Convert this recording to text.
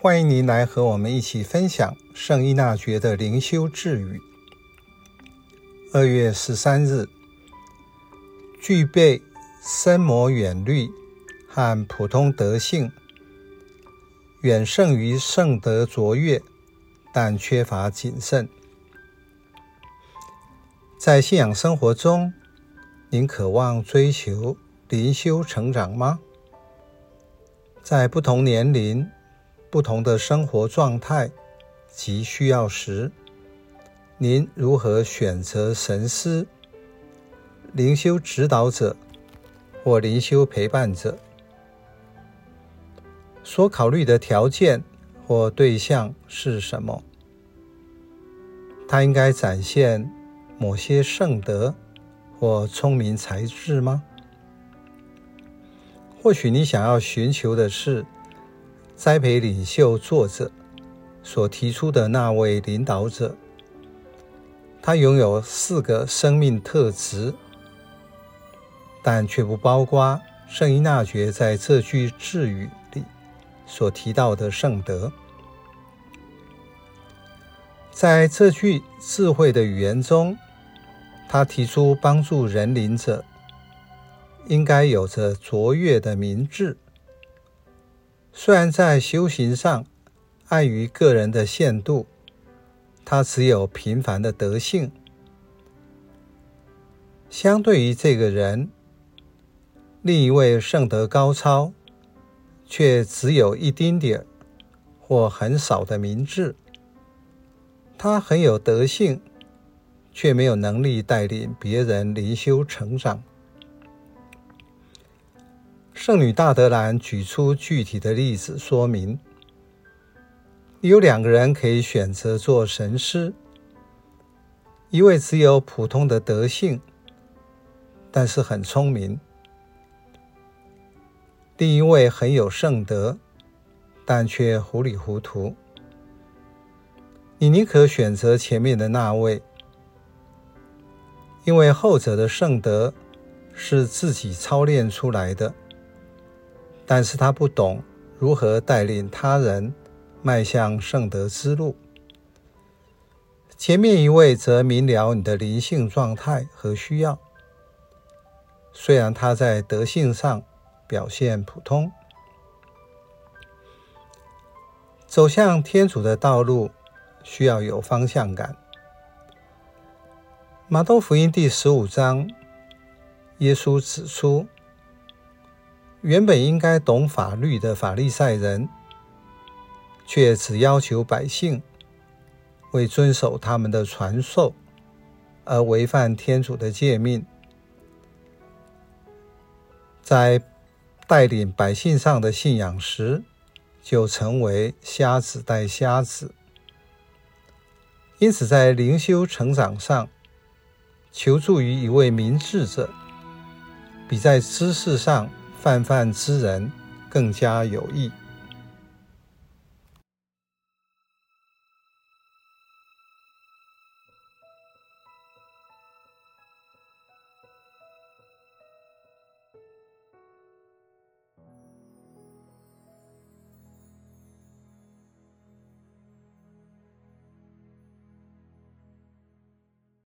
欢迎您来和我们一起分享圣依纳爵的灵修智语。二月十三日，具备深谋远虑和普通德性，远胜于圣德卓越，但缺乏谨慎。在信仰生活中，您渴望追求灵修成长吗？在不同年龄、不同的生活状态及需要时，您如何选择神师、灵修指导者或灵修陪伴者？所考虑的条件或对象是什么？他应该展现某些圣德或聪明才智吗？或许你想要寻求的是栽培领袖作者所提出的那位领导者，他拥有四个生命特质，但却不包括圣依纳爵在这句智语里所提到的圣德。在这句智慧的语言中，他提出帮助人灵者应该有着卓越的明智。虽然在修行上碍于个人的限度，他只有平凡的德性。相对于这个人，另一位圣德高超，却只有一丁点或很少的明智。他很有德性。却没有能力带领别人灵修成长。圣女大德兰举出具体的例子说明：有两个人可以选择做神师，一位只有普通的德性，但是很聪明；另一位很有圣德，但却糊里糊涂。你宁可选择前面的那位。因为后者的圣德是自己操练出来的，但是他不懂如何带领他人迈向圣德之路。前面一位则明了你的灵性状态和需要，虽然他在德性上表现普通。走向天主的道路需要有方向感。马窦福音第十五章，耶稣指出，原本应该懂法律的法利赛人，却只要求百姓为遵守他们的传授而违反天主的诫命，在带领百姓上的信仰时，就成为瞎子带瞎子。因此，在灵修成长上，求助于一位明智者，比在知识上泛泛之人更加有益。